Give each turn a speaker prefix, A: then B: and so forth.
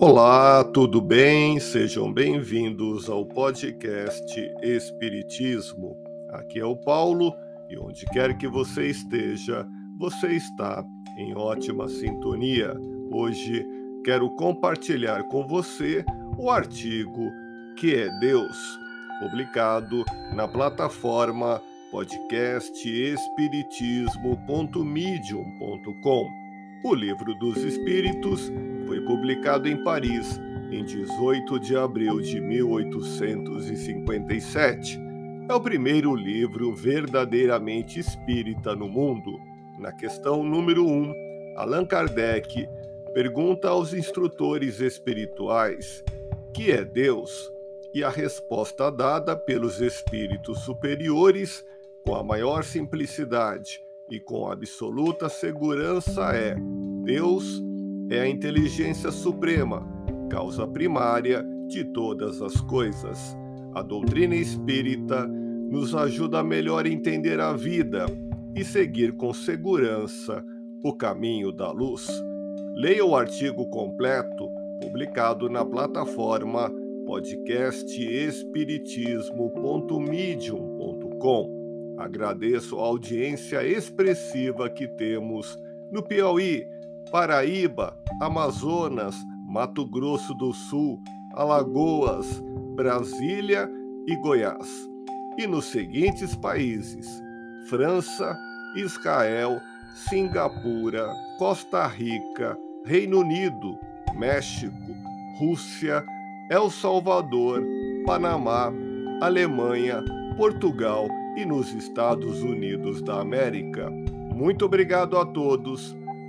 A: Olá, tudo bem? Sejam bem-vindos ao podcast Espiritismo. Aqui é o Paulo e onde quer que você esteja, você está em ótima sintonia. Hoje quero compartilhar com você o artigo Que é Deus, publicado na plataforma podcastespiritismo.medium.com. O Livro dos Espíritos foi publicado em Paris em 18 de abril de 1857. É o primeiro livro verdadeiramente espírita no mundo. Na questão número 1, Allan Kardec pergunta aos instrutores espirituais: que é Deus? E a resposta dada pelos espíritos superiores, com a maior simplicidade e com absoluta segurança, é: Deus é a inteligência suprema, causa primária de todas as coisas. A doutrina espírita nos ajuda a melhor entender a vida e seguir com segurança o caminho da luz. Leia o artigo completo publicado na plataforma podcastespiritismo.medium.com. Agradeço a audiência expressiva que temos no Piauí Paraíba, Amazonas, Mato Grosso do Sul, Alagoas, Brasília e Goiás. E nos seguintes países: França, Israel, Singapura, Costa Rica, Reino Unido, México, Rússia, El Salvador, Panamá, Alemanha, Portugal e nos Estados Unidos da América. Muito obrigado a todos